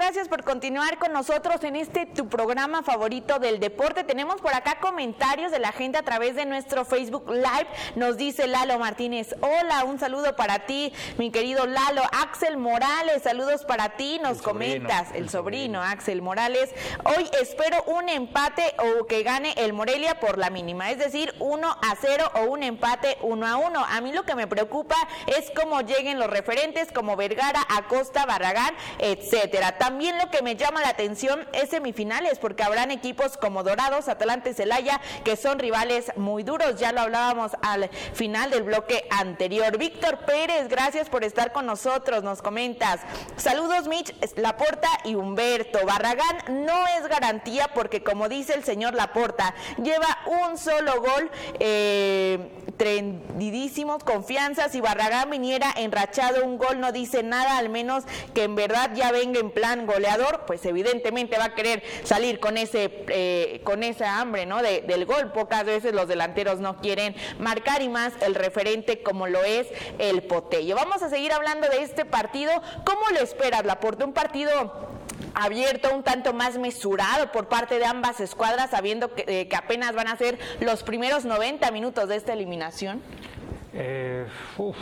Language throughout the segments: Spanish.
gracias por continuar con nosotros en este tu programa favorito del deporte. Tenemos por acá comentarios de la gente a través de nuestro Facebook Live. Nos dice Lalo Martínez, hola, un saludo para ti, mi querido Lalo. Axel Morales, saludos para ti, nos comentas, el, sobrino, Axel Morales. Hoy espero un empate o que gane el Morelia por la mínima, es decir, 1 a 0 o un empate 1 a 1. A mí lo que me preocupa es cómo lleguen los referentes como Vergara, Acosta, Barragán, etcétera. También lo que me llama la atención es semifinales, porque habrán equipos como Dorados, Atlante, Celaya, que son rivales muy duros. Ya lo hablábamos al final del bloque anterior. Víctor Pérez, gracias por estar con nosotros. Nos comentas. Saludos, Mitch, Laporta y Humberto. Barragán no es garantía porque, como dice el señor Laporta, lleva un solo gol. Eh, trendidísimos, confianza. Si Barragán viniera enrachado un gol, no dice nada, al menos que en verdad ya venga en plan goleador, pues evidentemente va a querer salir con ese eh, con esa hambre, ¿no? del gol. Pocas veces los delanteros no quieren marcar y más el referente como lo es el Potello. Vamos a seguir hablando de este partido. ¿Cómo lo esperas, Laporte? Un partido abierto, un tanto más mesurado por parte de ambas escuadras, sabiendo que, eh, apenas van a ser los primeros 90 minutos de esta eliminación? Eh,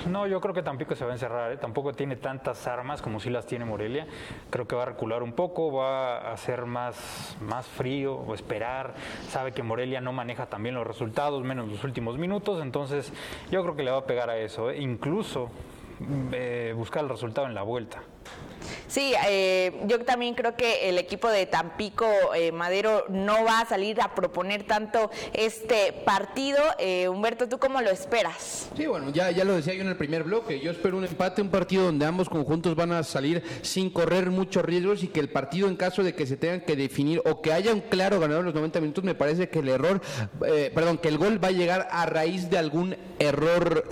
no, yo creo que Tampico se va a encerrar. ¿eh? Tampoco tiene tantas armas como si las tiene Morelia. Creo que va a recular un poco, va a ser más, más frío o esperar. Sabe que Morelia no maneja también los resultados, menos los últimos minutos. Entonces, yo creo que le va a pegar a eso. ¿eh? Incluso eh, buscar el resultado en la vuelta. Sí, eh, yo también creo que el equipo de Tampico eh, Madero no va a salir a proponer tanto este partido. Eh, Humberto, ¿tú cómo lo esperas? Sí, bueno, ya, ya lo decía yo en el primer bloque. Yo espero un empate, un partido donde ambos conjuntos van a salir sin correr muchos riesgos y que el partido, en caso de que se tengan que definir o que haya un claro ganador en los 90 minutos, me parece que el error, perdón, que el gol va a llegar a raíz de algún error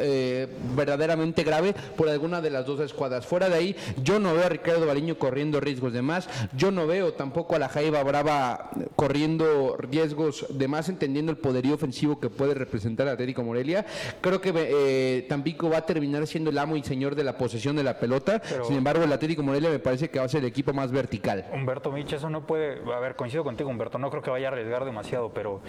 verdaderamente grave por alguna de las dos escuadras. Fuera de ahí, yo no veo a Ricardo Bariño corriendo riesgos de más. Yo no veo tampoco a la Jaiba Brava corriendo riesgos de más, entendiendo el poderío ofensivo que puede representar a Atlético Morelia. Creo que eh, Tampico va a terminar siendo el amo y señor de la posesión de la pelota. Sin embargo, el Atlético Morelia me parece que va a ser el equipo más vertical. Humberto Mich, eso no puede. A ver, coincido contigo, Humberto. No creo que vaya a arriesgar demasiado, pero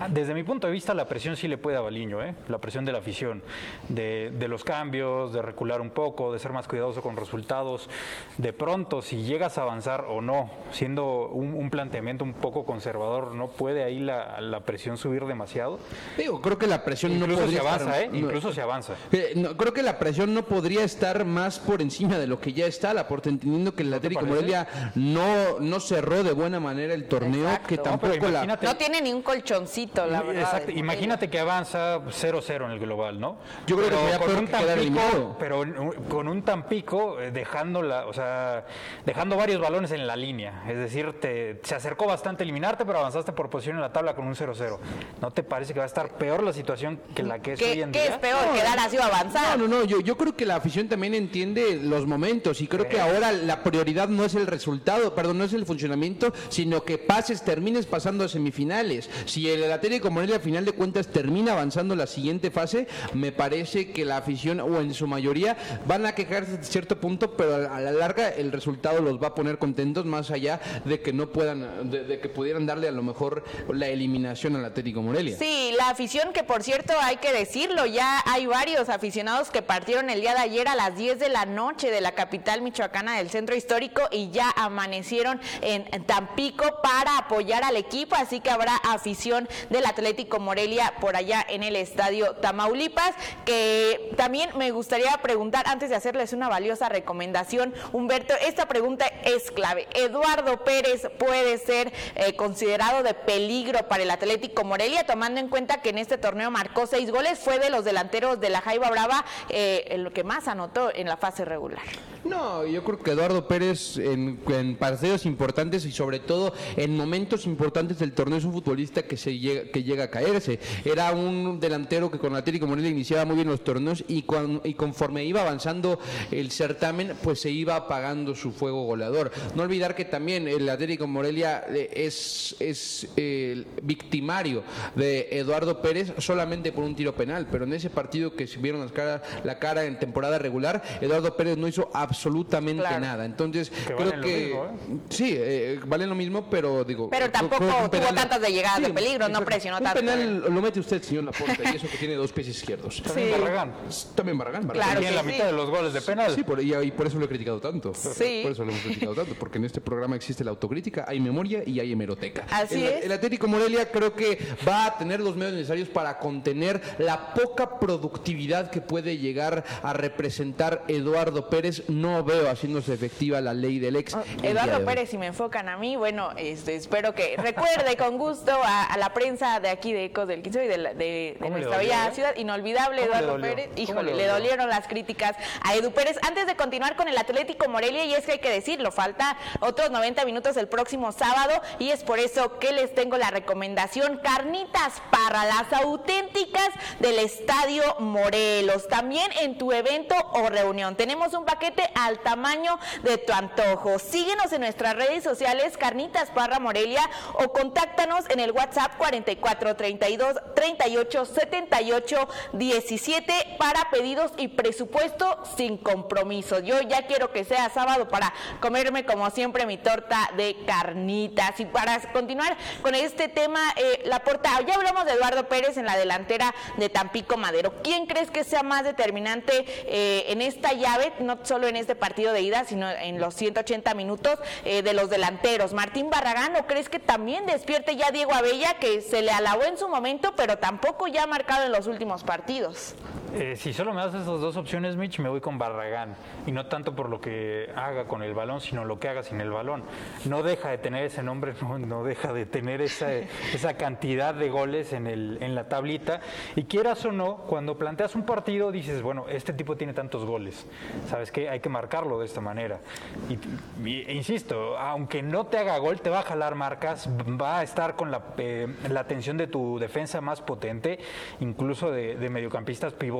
Ah, desde mi punto de vista, la presión sí le puede a Baliño, ¿eh? la presión de la afición, de, los cambios, de recular un poco, de ser más cuidadoso con resultados. De pronto, si llegas a avanzar o no, siendo un, planteamiento un poco conservador, ¿no puede ahí la, presión subir demasiado? Digo, creo que la presión no podría se avanza, ¿eh? Incluso se avanza. Eh, creo que la presión no podría estar más por encima de lo que ya está, la por entendiendo que el Atlético Morelia no, no cerró de buena manera el torneo, que tampoco la... No tiene ni un colchoncito Exacto. Imagínate que avanza 0-0 en el global, ¿no? Yo creo que con un Tampico, pero con un Tampico eh, dejando la, o sea, dejando varios balones en la línea. Es decir, te, se acercó bastante a eliminarte, pero avanzaste por posición en la tabla con un 0-0. ¿No te parece que va a estar peor la situación que la que es hoy en día? ¿Qué es peor? quedar así o avanzar. No, no, no. Yo, yo creo que la afición también entiende los momentos y creo que ahora la prioridad no es el resultado, perdón, no es el funcionamiento, sino que pases, termines pasando a semifinales. Si el Atlético Morelia a final de cuentas termina avanzando la siguiente fase, me parece que la afición o en su mayoría van a quejarse de cierto punto, pero a la larga el resultado los va a poner contentos más allá de que no puedan, de, que pudieran darle a lo mejor la eliminación al Atlético Morelia. Sí, la afición que por cierto hay que decirlo, ya hay varios aficionados que partieron el día de ayer a las 10 de la noche de la capital michoacana del centro histórico y ya amanecieron en Tampico para apoyar al equipo, así que habrá afición del Atlético Morelia por allá en el estadio Tamaulipas, que también me gustaría preguntar, antes de hacerles una valiosa recomendación, Humberto, esta pregunta es clave. ¿Eduardo Pérez puede ser eh, considerado de peligro para el Atlético Morelia, tomando en cuenta que en este torneo marcó seis goles, fue de los delanteros de la Jaiba Brava eh, lo que más anotó en la fase regular? No, yo creo que Eduardo Pérez en, en partidos importantes y sobre todo en momentos importantes del torneo es un futbolista que se llega que llega a caerse. Era un delantero que con Atlético Morelia iniciaba muy bien los torneos y, y conforme iba avanzando el certamen, pues se iba apagando su fuego goleador. No olvidar que también el Atlético Morelia eh, es, es eh, victimario de Eduardo Pérez solamente por un tiro penal, pero en ese partido que se vieron las cara, la cara en temporada regular, Eduardo Pérez no hizo absolutamente Claro. nada. Entonces, Que creo valen lo que mismo, ¿eh? sí, eh, valen lo mismo, pero digo, Pero tampoco tuvo tantas de llegadas de peligro, no presionó un tanto, penal lo mete usted, señor Laporte, y eso que tiene dos pies izquierdos. También Sí. Barragán. También Barragán, Barragán. Claro y en que la sí. mitad de los goles de penal. Sí, por, y, y por eso lo he criticado tanto. Sí. Por eso lo hemos criticado tanto, porque en este programa existe la autocrítica, hay memoria y hay hemeroteca. Así el, es. El Atlético Morelia creo que va a tener los medios necesarios para contener la poca productividad que puede llegar a representar Eduardo Pérez. No veo haciéndose efectiva la ley del ex. Eduardo. Pérez, si me enfocan a mí, bueno, este, espero que recuerde con gusto a, a la prensa de aquí de Ecos del 15 y de, la- de- de ¿Cómo le nuestra bella eh? ciudad. Inolvidable, ¿Cómo le Eduardo? Pérez. ¿Cómo Híjole, le le dolieron las críticas a Edu Pérez. Antes de continuar con el Atlético Morelia, y es que hay que decirlo, falta otros 90 minutos el próximo sábado, y es por eso que les tengo la recomendación: carnitas para las auténticas del Estadio Morelos. También en tu evento o reunión. Tenemos un paquete al tamaño de tu antojo. Síguenos en nuestras redes sociales, Carnitas Parra Morelia, o contáctanos en el WhatsApp 4432 38 78 17 para pedidos y presupuesto sin compromiso. Yo ya quiero que sea sábado para comerme como siempre mi torta de carnitas. Y para continuar con este tema, eh, la porta, ya hablamos de Eduardo Pérez en la delantera de Tampico Madero. ¿Quién crees que sea más determinante eh, en esta llave, no solo en este partido de ida, sino en los 180 minutos eh, de los delanteros? ¿Martín Barragán o crees que también despierte ya Diego Abella, que se le alabó en su momento, pero tampoco ya ha marcado en los últimos partidos? Eh, si solo me das esas dos opciones, Mitch, me voy con Barragán. Y no tanto por lo que haga con el balón, sino lo que haga sin el balón. No deja de tener ese nombre, no, no deja de tener esa, esa cantidad de goles en, el, en la tablita. Y quieras o no, cuando planteas un partido, dices, bueno, este tipo tiene tantos goles. ¿Sabes qué? Hay que marcarlo de esta manera. Y, y- e insisto, aunque no te haga gol, te va a jalar marcas, va a estar con la, eh, la atención de tu defensa más potente, incluso de, de mediocampistas pivotes,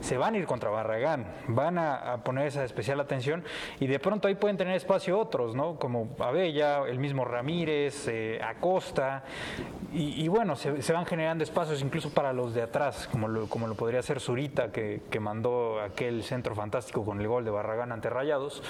se van a ir contra Barragán, van a, poner esa especial atención y de pronto ahí pueden tener espacio otros, ¿no? Como Abella, el mismo Ramírez, eh, Acosta, y, bueno, se, se van generando espacios incluso para los de atrás, como lo, como lo podría hacer Zurita, que, que mandó aquel centro fantástico con el gol de Barragán ante Rayados.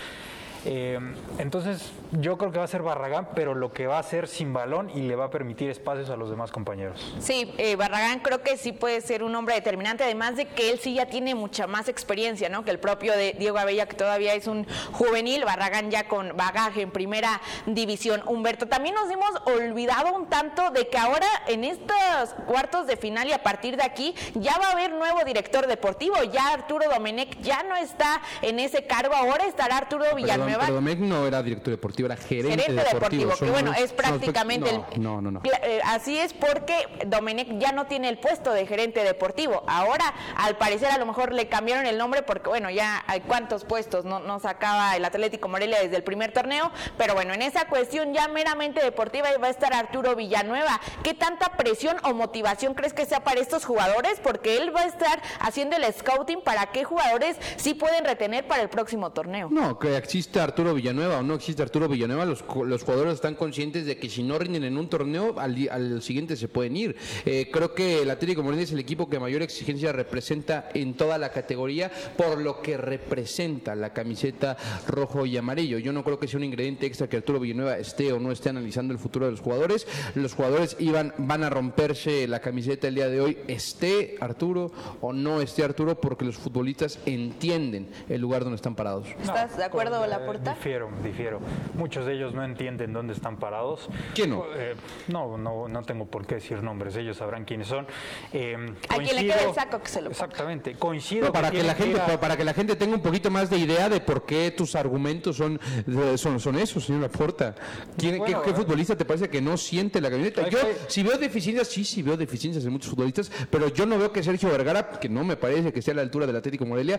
Eh, entonces, yo creo que va a ser Barragán, pero lo que va a hacer sin balón y le va a permitir espacios a los demás compañeros. Sí, eh, Barragán creo que sí puede ser un hombre determinante, además de que él sí ya tiene mucha más experiencia, ¿no? Que el propio de Diego Abella, que todavía es un juvenil, Barragán ya con bagaje en primera división. Humberto, también nos hemos olvidado un tanto de que ahora en estos cuartos de final y a partir de aquí ya va a haber nuevo director deportivo, ya Arturo Domenech ya no está en ese cargo, ahora estará Arturo Villanueva. Domecq no era director deportivo, era gerente, Gerente deportivo, que bueno, es prácticamente el... no, no, no, eh, así es porque Domenech ya no tiene el puesto de gerente deportivo. Ahora, al parecer, a lo mejor le cambiaron el nombre porque, bueno, ya hay cuántos puestos no, no sacaba el Atlético Morelia desde el primer torneo. Pero bueno, en esa cuestión ya meramente deportiva va a estar Arturo Villanueva. ¿Qué tanta presión o motivación crees que sea para estos jugadores? Porque él va a estar haciendo el scouting para qué jugadores sí pueden retener para el próximo torneo. No, que exista Arturo Villanueva o no existe Arturo Villanueva, los, los jugadores están conscientes de que si no rinden en un torneo, al, al siguiente se pueden ir. Eh, creo que el Atlético Morelia es el equipo que mayor exigencia representa en toda la categoría por lo que representa la camiseta rojo y amarillo. Yo no creo que sea un ingrediente extra que Arturo Villanueva esté o no esté analizando el futuro de los jugadores. Los jugadores iban, van a romperse la camiseta el día de hoy, esté Arturo o no esté Arturo, porque los futbolistas entienden el lugar donde están parados. ¿Estás de acuerdo, con- Laporta? eh, Difiero, difiero. Muchos de ellos no entienden dónde están parados. ¿Quién no? Eh, no, no, no tengo por qué decir nombres, ellos sabrán quiénes son. Eh, A quien le coincido- quede el saco, que se lo ponga. Exactamente, coincido. Pero para que la tienen gente ir a- para, que la gente tenga un poquito más de idea de por qué tus argumentos son son, son esos, señor Laporta. ¿Quién- Bueno, qué, qué eh. futbolista te parece que no siente la camioneta? Yo que- si veo deficiencias, sí, sí veo deficiencias en muchos futbolistas, pero yo no veo que Sergio Vergara, que no me parece que esté a la altura del Atlético Morelia,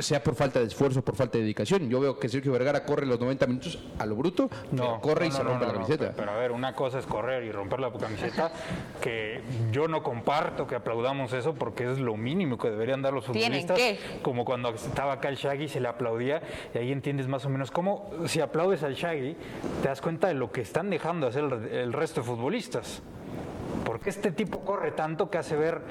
sea por falta de esfuerzo, por falta de dedicación. Yo veo que Sergio Vergara corre los 90 minutos a lo bruto, pero corre y no, se no, rompe no, la no, camiseta. Pero a ver, una cosa es correr y romper la camiseta, que yo no comparto que aplaudamos eso porque es lo mínimo que deberían dar los ¿Tienen futbolistas. qué? Como cuando estaba acá el Shaggy se le aplaudía y ahí entiendes más o menos cómo si aplaudes al Shaggy te das cuenta de lo que están dejando hacer el, el resto de futbolistas. Porque este tipo corre tanto que hace ver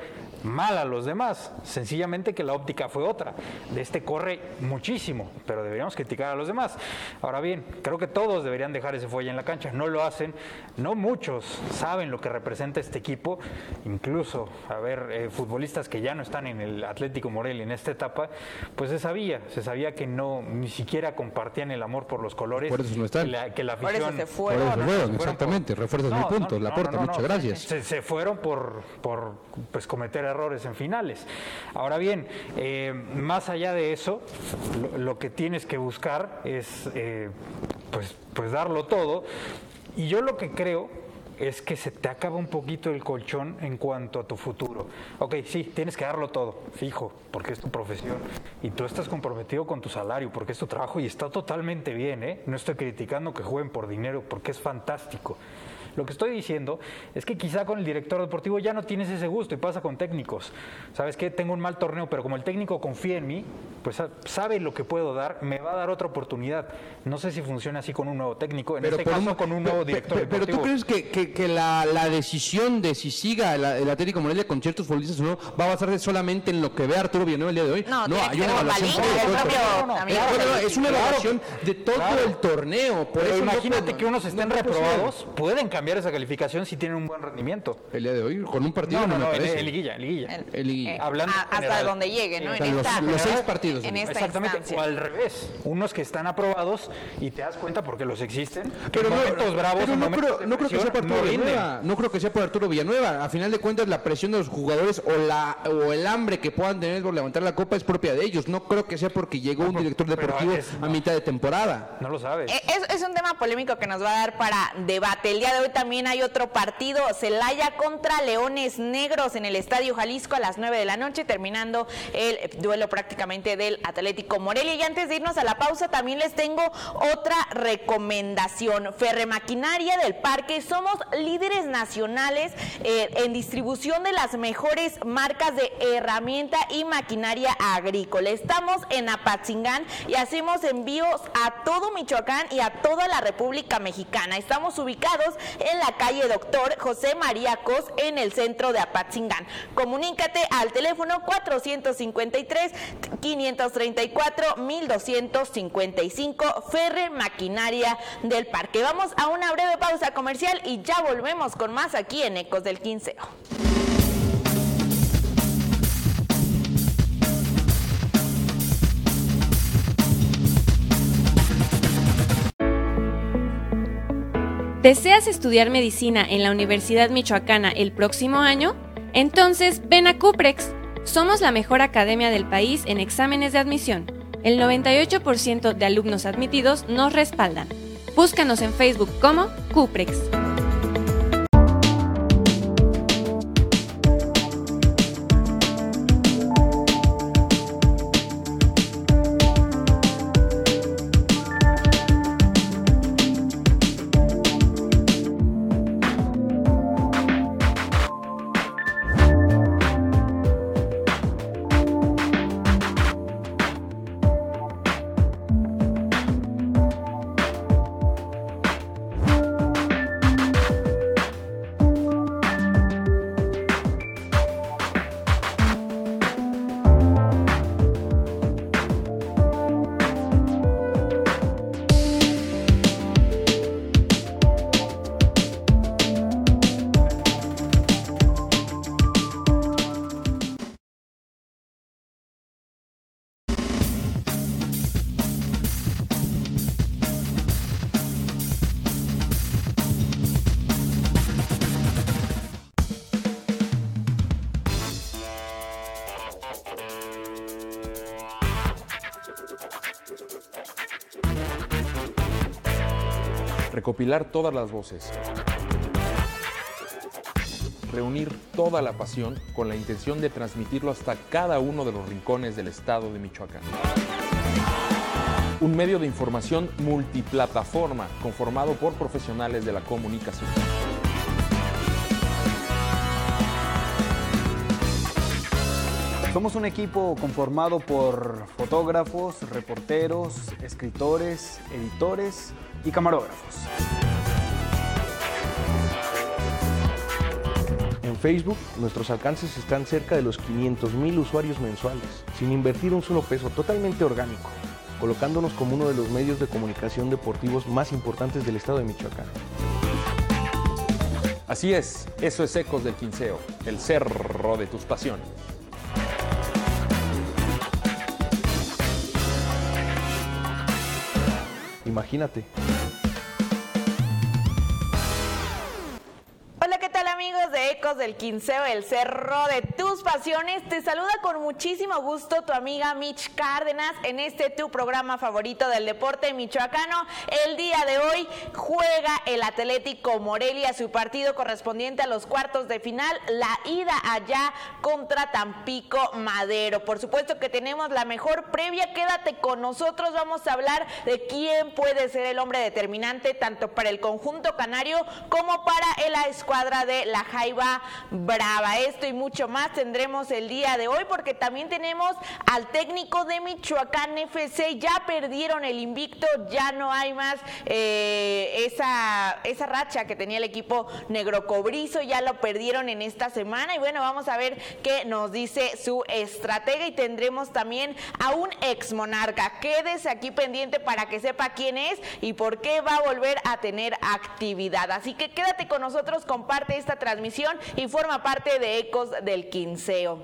mal a los demás. Sencillamente que la óptica fue otra. De este corre muchísimo, pero deberíamos criticar a los demás. Ahora bien, creo que todos deberían dejar ese fuelle en la cancha. No lo hacen. No muchos saben lo que representa este equipo. Incluso, a ver, eh, futbolistas que ya no están en el Atlético Morelia en esta etapa, pues se sabía, se sabía que no ni siquiera compartían el amor por los colores. Por eso no están. Que la, que la Por eso afición se Por fueron. eso no, fueron, se fueron exactamente. Refuerzas mi punto. Laporta, muchas gracias. Se, se fueron por, por pues, cometer errores en finales. Ahora bien, eh, más allá de eso, lo, que tienes que buscar es eh, pues, pues darlo todo. Y yo lo que creo es que se te acaba un poquito el colchón en cuanto a tu futuro. Ok, sí, tienes que darlo todo, fijo, porque es tu profesión y tú estás comprometido con tu salario, porque es tu trabajo y está totalmente bien, ¿eh? No estoy criticando que jueguen por dinero, porque es fantástico. Lo que estoy diciendo es que quizá con el director deportivo ya no tienes ese gusto y pasa con técnicos. ¿Sabes qué? Tengo un mal torneo, pero como el técnico confía en mí, pues sa- sabe lo que puedo dar, me va a dar otra oportunidad. No sé si funciona así con un nuevo técnico, en este por caso un- con un nuevo director pe- Pero deportivo. tú crees que, que- que la, la decisión de si siga el, el Atlético Morelia con ciertos futbolistas o no va a basarse solamente en lo que ve Arturo Villanueva el día de hoy. No, que hay una un evaluación no, es una Claro. evaluación de todo Claro. el torneo. Por Pero eso no imagínate que unos estén no reprobados, pueden cambiar esa calificación si tienen un buen rendimiento. El día de hoy, con un partido no, No, no, me no, en, parece. en liguilla, en liguilla. El- El liguilla. eh, Hablando a- hasta donde llegue, ¿no? O En los- esta, los seis partidos. En esta Exactamente, instancia. o al revés, unos que están aprobados y te das cuenta porque los existen. Pero en no, momentos bravos, pero no, momentos creo, no creo que sea por Arturo. Villanueva. No creo que sea por Arturo Villanueva. A final de cuentas, la presión de los jugadores o la o el hambre que puedan tener por levantar la copa es propia de ellos. No creo que sea porque llegó un director deportivo a mitad de temporada. No lo sabes. Eh, Es, es un tema polémico que nos va a dar para debate. El día de hoy también hay otro partido, Celaya contra Leones Negros en el Estadio Jalisco a las 9 de la noche, terminando el duelo prácticamente del Atlético Morelia. Y antes de irnos a la pausa, también les tengo otra recomendación. Ferremaquinaria del Parque, somos líderes nacionales eh, en distribución de las mejores marcas de herramienta y maquinaria agrícola. Estamos en Apatzingán y hacemos envíos a todo Michoacán y a toda la República Mexicana. Estamos ubicados en la calle Doctor José María Cos en el centro de Apatzingán. Comunícate al teléfono 453 534 1255 Ferre Maquinaria del Parque. Vamos a una breve pausa comercial y ya volvemos con más aquí en Ecos del Quinceo. ¿Deseas estudiar medicina en la Universidad Michoacana el próximo año? Entonces ven a Cuprex. Somos la mejor academia del país en exámenes de admisión. El 98% de alumnos admitidos nos respaldan. Búscanos en Facebook como Cuprex. Recopilar todas las voces. reunir toda la pasión con la intención de transmitirlo hasta cada uno de los rincones del estado de Michoacán. Un medio de información multiplataforma conformado por profesionales de la comunicación. Somos un equipo conformado por fotógrafos, reporteros, escritores, editores y camarógrafos. En Facebook, nuestros alcances están cerca de los 500 mil usuarios mensuales, sin invertir un solo peso, totalmente orgánico, colocándonos como uno de los medios de comunicación deportivos más importantes del estado de Michoacán. Así es, eso es Ecos del Quinceo, el cerro de tus pasiones. Imagínate. Del Quinceo, el cerro de tus pasiones? Te saluda con muchísimo gusto tu amiga Mitch Cárdenas en este tu programa favorito del deporte michoacano. El día de hoy juega el Atlético Morelia su partido correspondiente a los cuartos de final, la ida allá contra Tampico Madero. Por supuesto que tenemos la mejor previa, quédate con nosotros, vamos a hablar de quién puede ser el hombre determinante tanto para el conjunto canario como para la escuadra de la Jaiba Brava. Esto y mucho más tendremos el día de hoy porque también tenemos al técnico de Michoacán FC. Ya perdieron el invicto, ya no hay más eh, esa, esa racha que tenía el equipo negro cobrizo, ya lo perdieron en esta semana y bueno, vamos a ver qué nos dice su estratega y tendremos también a un ex monarca. Quédese aquí pendiente para que sepa quién es y por qué va a volver a tener actividad. Así que quédate con nosotros, comparte esta transmisión y forma parte de Ecos del Quinceo.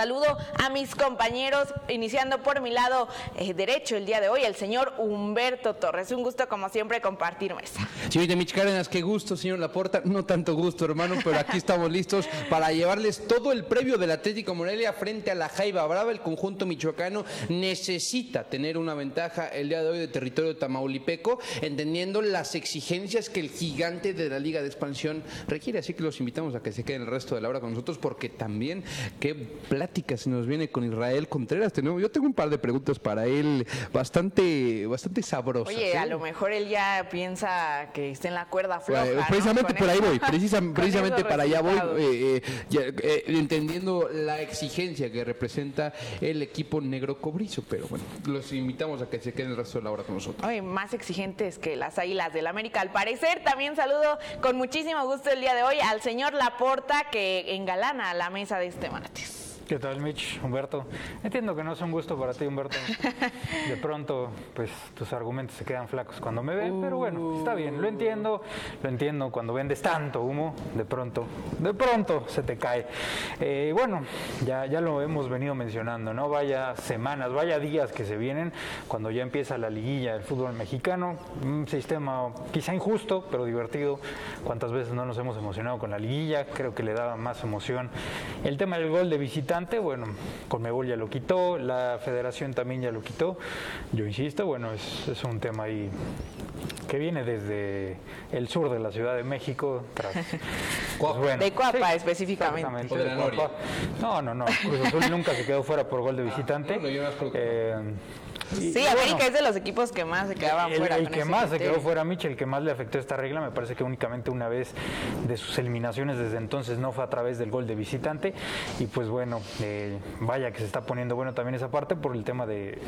Saludo a mis compañeros, iniciando por mi lado eh, derecho el día de hoy, el señor Humberto Torres. Un gusto, como siempre, compartir mesa. Señorita Mitch Cárdenas, qué gusto, señor Laporta. No tanto gusto, hermano, pero aquí estamos listos para llevarles todo el previo del Atlético Morelia frente a la Jaiba Brava. El conjunto michoacano necesita tener una ventaja el día de hoy de territorio tamaulipeco, entendiendo las exigencias que el gigante de la Liga de Expansión requiere. Así que los invitamos a que se queden el resto de la hora con nosotros, porque también qué plática se nos viene con Israel Contreras. Yo tengo un par de preguntas para él, bastante, bastante sabrosas. Oye, a ¿eh? lo mejor él ya piensa que está en la cuerda floja. Eh, ¿no? Precisamente por ahí voy, precisamente para allá voy, eh, eh, ya, eh, entendiendo la exigencia que representa el equipo negro cobrizo, pero bueno, los invitamos a que se queden el resto de la hora con nosotros. Oye, más exigentes que las águilas del América. Al parecer, también saludo con muchísimo gusto el día de hoy al señor Laporta que engalana la mesa de este martes. ¿Qué tal, Mitch? Humberto. Entiendo que no es un gusto para ti, Humberto. De pronto, pues tus argumentos se quedan flacos cuando me ven, pero bueno, está bien, lo entiendo, lo entiendo. Cuando vendes tanto humo, de pronto, de pronto se te cae. Eh, bueno, ya, ya lo hemos venido mencionando, ¿no? Vaya semanas, vaya días que se vienen cuando ya empieza la liguilla del fútbol mexicano. Un sistema quizá injusto, pero divertido. ¿Cuántas veces no nos hemos emocionado con la liguilla? Creo que le daba más emoción. El tema del gol de visitante, bueno, Conmebol ya lo quitó, la federación también ya lo quitó. Yo insisto, bueno, es, es un tema ahí que viene desde el sur de la Ciudad de México, tras, pues, bueno, De Coapa, sí, específicamente. de. Coapa. No, no, no, Cruz Azul nunca se quedó fuera por gol de visitante. Eh, Sí, y América bueno, es de los equipos que más se quedaban el, fuera. el que más se quedó fuera Mitch, el que más le afectó esta regla, me parece que únicamente una vez de sus eliminaciones desde entonces no fue a través del gol de visitante. Y pues bueno, eh, vaya que se está poniendo bueno también esa parte por el tema de,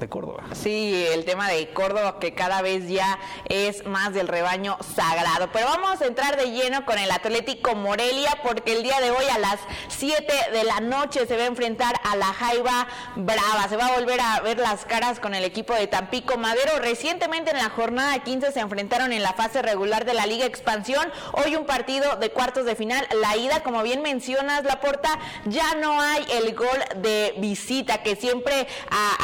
de Córdoba. Sí, el tema de Córdoba que cada vez ya es más del rebaño sagrado. Pero vamos a entrar de lleno con el Atlético Morelia porque el día de hoy a las 7 de la noche se va a enfrentar a la Jaiba Brava. Se va a volver a ver las caras con el equipo de Tampico Madero. Recientemente en la jornada 15 se enfrentaron en la fase regular de la Liga Expansión. Hoy un partido de cuartos de final. La ida, como bien mencionas, Laporta, ya no hay el gol de visita que siempre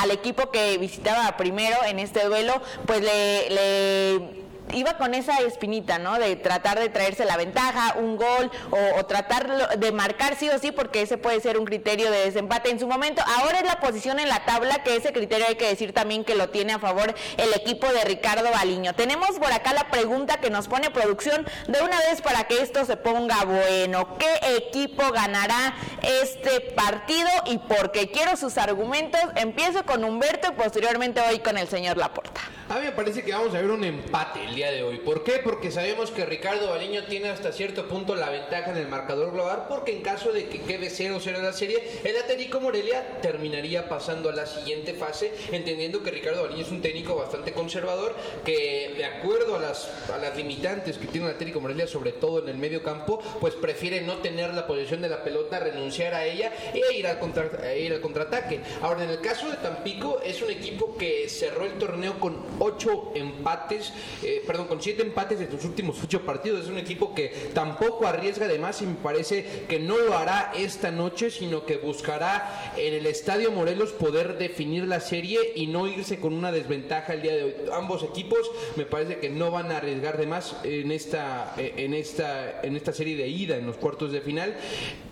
al equipo que visitaba primero en este duelo, pues le iba con esa espinita, ¿no? De tratar de traerse la ventaja, un gol o, tratar de marcar sí o sí, porque ese puede ser un criterio de desempate en su momento. Ahora es la posición en la tabla, que ese criterio hay que decir también que lo tiene a favor el equipo de Ricardo Baliño. Tenemos por acá la pregunta que nos pone producción de una vez para que esto se ponga bueno. ¿Qué equipo ganará este partido y por qué? Quiero sus argumentos. Empiezo con Humberto y posteriormente voy con el señor Laporta. A mí me parece que vamos a ver un empate el día de hoy. ¿Por qué? Porque sabemos que Ricardo Baliño tiene hasta cierto punto la ventaja en el marcador global, porque en caso de que quede 0-0 en la serie, el Atlético Morelia terminaría pasando a la siguiente fase, entendiendo que Ricardo Baliño es un técnico bastante conservador, que de acuerdo a las, a las limitantes que tiene el Atlético Morelia, sobre todo en el medio campo, pues prefiere no tener la posesión de la pelota, renunciar a ella e ir al, contra, e ir al contraataque. Ahora, en el caso de Tampico, es un equipo que cerró el torneo con ocho empates, eh, perdón, con siete empates de sus últimos ocho partidos. Es un equipo que tampoco arriesga de más y me parece que no lo hará esta noche, sino que buscará en el Estadio Morelos poder definir la serie y no irse con una desventaja el día de hoy. Ambos equipos me parece que no van a arriesgar de más en esta, eh, en esta, en esta serie de ida en los cuartos de final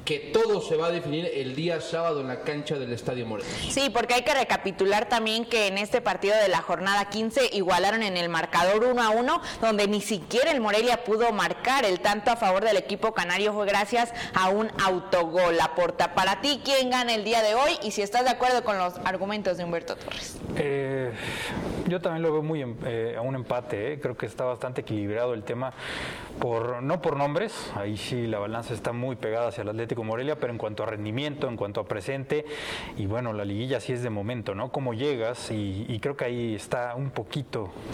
que todo se va a definir el día sábado en la cancha del Estadio Morelos. Sí, porque hay que recapitular también que en este partido de la jornada 15 igualaron en el marcador 1 a 1, donde ni siquiera el Morelia pudo marcar el tanto a favor del equipo canario fue gracias a un autogol. Aporta para ti quién gana el día de hoy y si estás de acuerdo con los argumentos de Humberto Torres. Eh, yo también lo veo muy eh, a un empate, eh. creo que está bastante equilibrado el tema, por no por nombres, ahí sí la balanza está muy pegada hacia el Atlético Morelia, pero en cuanto a rendimiento, en cuanto a presente, y bueno, la liguilla sí es de momento, ¿no? Cómo llegas, y, creo que ahí está un poquito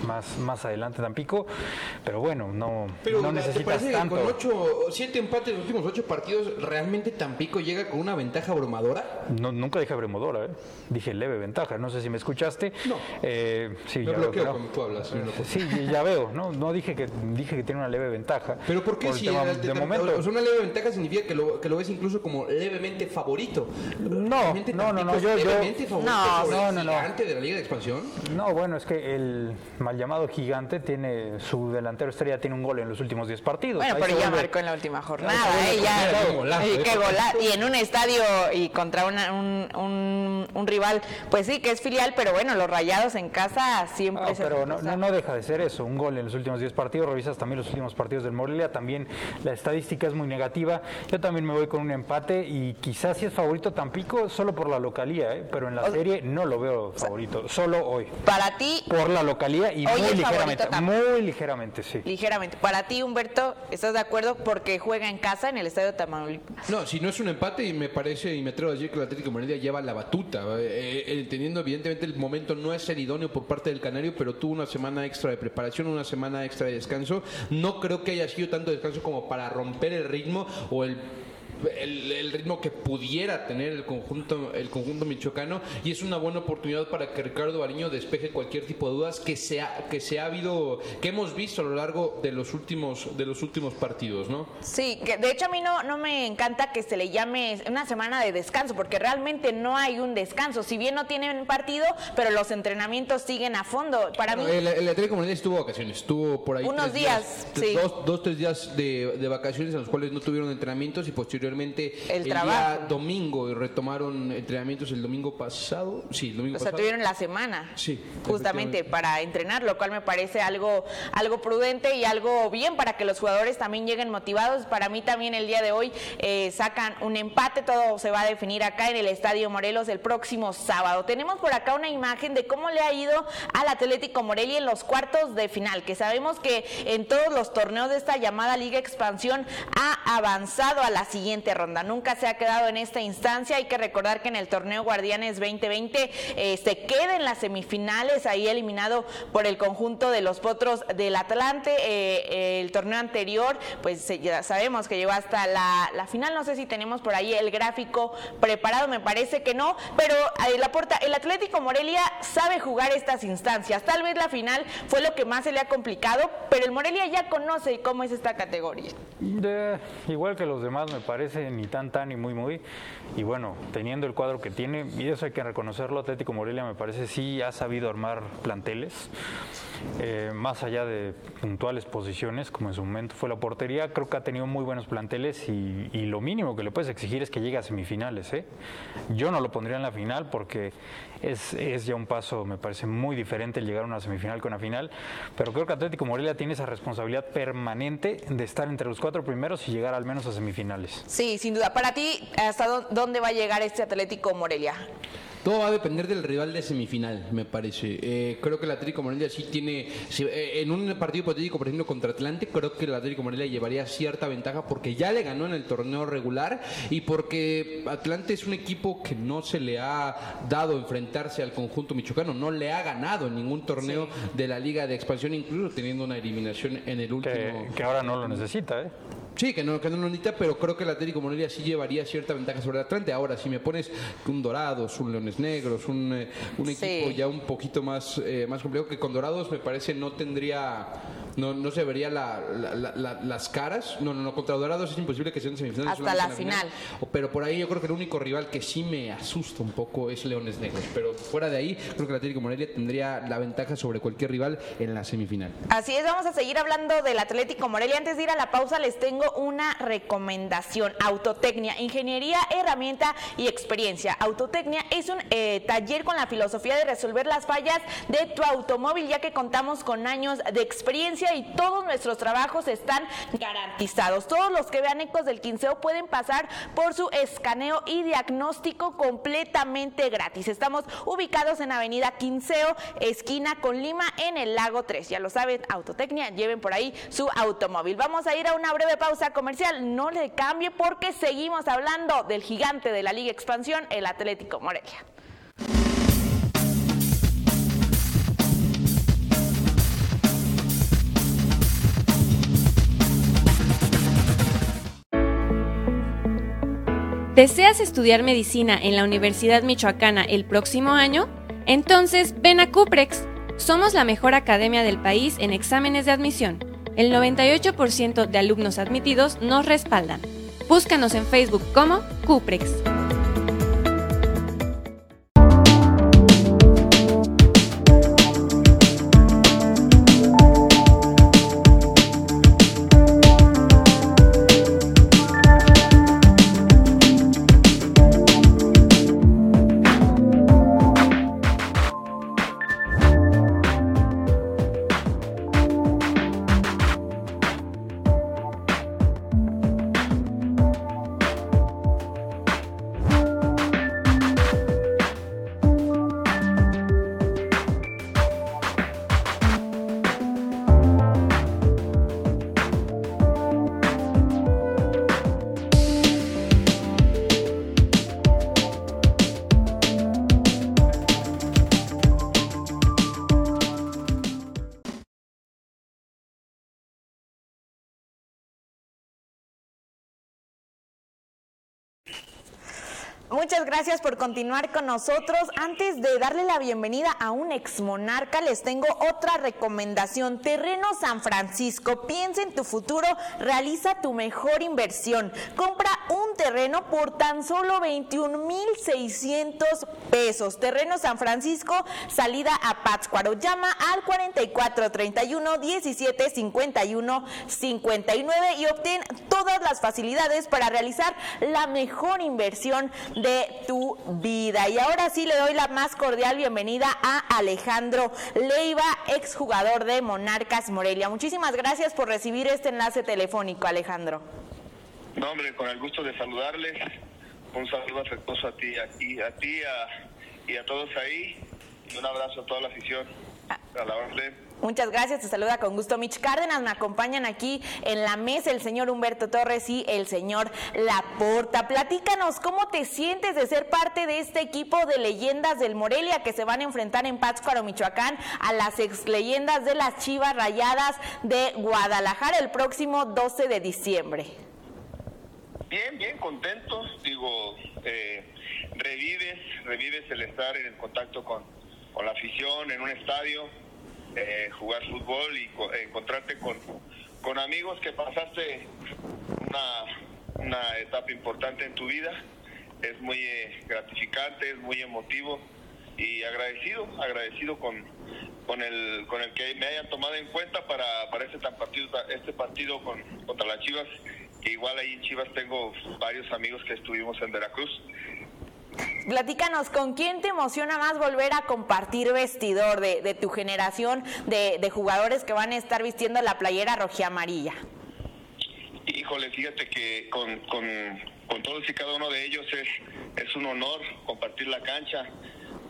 más, más adelante Tampico, pero bueno, no, pero, no necesitas tanto. con ocho, siete empates en los últimos ocho partidos, ¿realmente Tampico llega con una ventaja abrumadora? No, nunca dije abrumadora, ¿eh? dije leve ventaja, no sé si me escuchaste. No. Eh, sí, me ya bloqueo veo, cuando tú hablas. Sí, ya veo, ¿no? No dije que dije que tiene una leve ventaja. Pero ¿por qué si tema de de- momento? o sea, una leve ventaja significa que lo, que lo ves incluso como levemente favorito? No, ¿Realmente no, no, no, es yo- yo- levemente favorito No, no, no, no. de la Liga de Expansión? No, bueno, es que el mal llamado gigante tiene su delantero estrella tiene un gol en los últimos 10 partidos. Bueno, Ahí pero ya vuelve- marcó en la última jornada, Ahí ¿eh? Ya- qué golazo, y, ¿eh? gola- y en un estadio y contra una- un, un- un rival, pues sí, que es filial, pero bueno, los rayados en casa siempre Ah, se pero no, no, no deja de ser eso, un gol en los últimos 10 partidos, revisas también los últimos partidos del Morelia, también la estadística es muy negativa, yo también me voy con un empate y quizás si es favorito Tampico solo por la localía, ¿eh? pero en la serie no lo veo favorito, solo hoy, Para ti, por la localía y Hoy muy ligeramente, muy ligeramente, sí. ligeramente, para ti, Humberto, ¿estás de acuerdo? Porque juega en casa en el estadio Tamaulipas. No, si no es un empate, y me parece, y me atrevo a decir que el Atlético de Morelia lleva la batuta, eh, eh, entendiendo evidentemente el momento no es el idóneo por parte del Canario, pero tuvo una semana extra de preparación, una semana extra de descanso. No creo que haya sido tanto descanso como para romper el ritmo o el el, el ritmo que pudiera tener el conjunto el conjunto michoacano y es una buena oportunidad para que Ricardo Bariño despeje cualquier tipo de dudas que se ha, que se ha habido que hemos visto a lo largo de los últimos de los últimos partidos, ¿no? Sí, que de hecho a mí no, no me encanta que se le llame una semana de descanso, porque realmente no hay un descanso. Si bien no tienen partido, pero los entrenamientos siguen a fondo. Para mí, El, el Atlético Morelia estuvo vacaciones, estuvo por ahí Unos días, sí. dos, dos, tres días de, de vacaciones en los cuales no tuvieron entrenamientos y posteriormente El día trabajo. domingo retomaron entrenamientos el domingo pasado, sí, el domingo o sea, tuvieron la semana Sí, justamente para entrenar, lo cual me parece algo, algo prudente y algo bien para que los jugadores también lleguen motivados. Para mí también el día de hoy eh, sacan un empate, todo se va a definir acá en el Estadio Morelos el próximo sábado. Tenemos por acá una imagen de cómo le ha ido al Atlético Morelia en los cuartos de final, que sabemos que en todos los torneos de esta llamada Liga Expansión ha avanzado a la siguiente ronda. Nunca se ha quedado en esta instancia. Hay que recordar que en el torneo Guardianes 2020 eh, se queda en las semifinales, ahí eliminado por el conjunto de los Potros del Atlante. Eh, el torneo anterior, pues ya sabemos que llegó hasta la, final. No sé si tenemos por ahí el gráfico preparado, me parece que no, pero la porta, el Atlético Morelia sabe jugar estas instancias. Tal vez la final fue lo que más se le ha complicado, pero el Morelia ya conoce cómo es esta categoría. Igual que los demás me parece, ni tan tan ni muy muy. Y bueno, teniendo el cuadro que tiene, y eso hay que reconocerlo, Atlético Morelia me parece sí ha sabido armar planteles. Eh, más allá de puntuales posiciones, como en su momento fue la portería, creo que ha tenido muy buenos planteles y, y lo mínimo que le puedes exigir es que llegue a semifinales. ¿eh? Yo no lo pondría en la final porque es, es ya un paso, me parece muy diferente el llegar a una semifinal con una final, pero creo que Atlético Morelia tiene esa responsabilidad permanente de estar entre los cuatro primeros y llegar al menos a semifinales. Sí, sin duda. Para ti, ¿hasta dó- dónde va a llegar este Atlético Morelia? Todo va a depender del rival de semifinal, me parece. Eh, creo que el Atlético Morelia sí tiene, si- eh, en un partido hipotético, por ejemplo, contra Atlante, creo que el Atlético Morelia llevaría cierta ventaja porque ya le ganó en el torneo regular y porque Atlante es un equipo que no se le ha dado enfrentarse al conjunto michoacano, no le ha ganado en ningún torneo de la Liga de Expansión, incluso teniendo una eliminación en el último. Que, que ahora no lo necesita, ¿eh? Sí, que no, que no lo necesita, pero creo que el Atlético Morelia sí llevaría cierta ventaja sobre el Atlante. Ahora, si me pones un Dorados, un Leones Negros, un, eh, un Sí. equipo ya un poquito más, eh, más complejo, que con Dorados me parece no tendría, no, no se vería la- la- la- la- las caras. No, no, no, contra Dorados es imposible que sean semifinales. Hasta la final. O- Pero por ahí yo creo que el único rival que sí me asusta un poco es Leones Negros. Pero fuera de ahí, creo que el Atlético Morelia tendría la ventaja sobre cualquier rival en la semifinal. Así es, vamos a seguir hablando del Atlético Morelia. Antes de ir a la pausa, les tengo una recomendación. Autotecnia, ingeniería, herramienta y experiencia. Autotecnia es un eh, taller con la filosofía de resolver las fallas de tu automóvil, ya que contamos con años de experiencia y todos nuestros trabajos están garantizados. Todos los que vean Ecos del Quinceo pueden pasar por su escaneo y diagnóstico completamente gratis. Estamos ubicados en Avenida Quinceo, esquina con Lima, en el Lago 3. Ya lo saben, Autotecnia, lleven por ahí su automóvil. Vamos a ir a una breve pausa comercial. No le cambie porque seguimos hablando del gigante de la Liga Expansión, el Atlético Morelia. ¿Deseas estudiar medicina en la Universidad Michoacana el próximo año? Entonces ven a Cuprex. Somos la mejor academia del país en exámenes de admisión. El 98% de alumnos admitidos nos respaldan. Búscanos en Facebook como Cuprex. Muchas gracias por continuar con nosotros. Antes de darle la bienvenida a un ex monarca, les tengo otra recomendación. Terreno San Francisco. Piensa en tu futuro, realiza tu mejor inversión. Compra un terreno por tan solo 21,600 pesos. Terreno San Francisco, salida a Pátzcuaro. Llama al 44 31 17 51 59 y obtén todas las facilidades para realizar la mejor inversión de tu vida. Y ahora sí le doy la más cordial bienvenida a Alejandro Leiva, exjugador de Monarcas Morelia. Muchísimas gracias por recibir este enlace telefónico, Alejandro. No, hombre, con el gusto de saludarles. Un saludo afectuoso a ti, aquí, a ti a- y a todos ahí. Y un abrazo a toda la afición. A la orden. Muchas gracias, te saluda con gusto Mitch Cárdenas. Me acompañan aquí en la mesa el señor Humberto Torres y el señor Laporta. Platícanos cómo te sientes de ser parte de este equipo de leyendas del Morelia que se van a enfrentar en Pátzcuaro, Michoacán, a las ex leyendas de las Chivas Rayadas de Guadalajara el próximo 12 de diciembre. Bien, bien, contentos. Digo, eh, revives, revives el estar en el contacto con, con la afición en un estadio, eh, jugar fútbol y co- encontrarte con, con amigos que pasaste una, una etapa importante en tu vida. Es muy eh, gratificante, es muy emotivo y agradecido, agradecido con, con el con el que me hayan tomado en cuenta para, para este partido este partido con, contra las Chivas. Igual ahí en Chivas tengo varios amigos que estuvimos en Veracruz. Platícanos, ¿con quién te emociona más volver a compartir vestidor de, tu generación de, jugadores que van a estar vistiendo la playera rojiamarilla? Híjole, fíjate que con, todos y cada uno de ellos es, un honor compartir la cancha.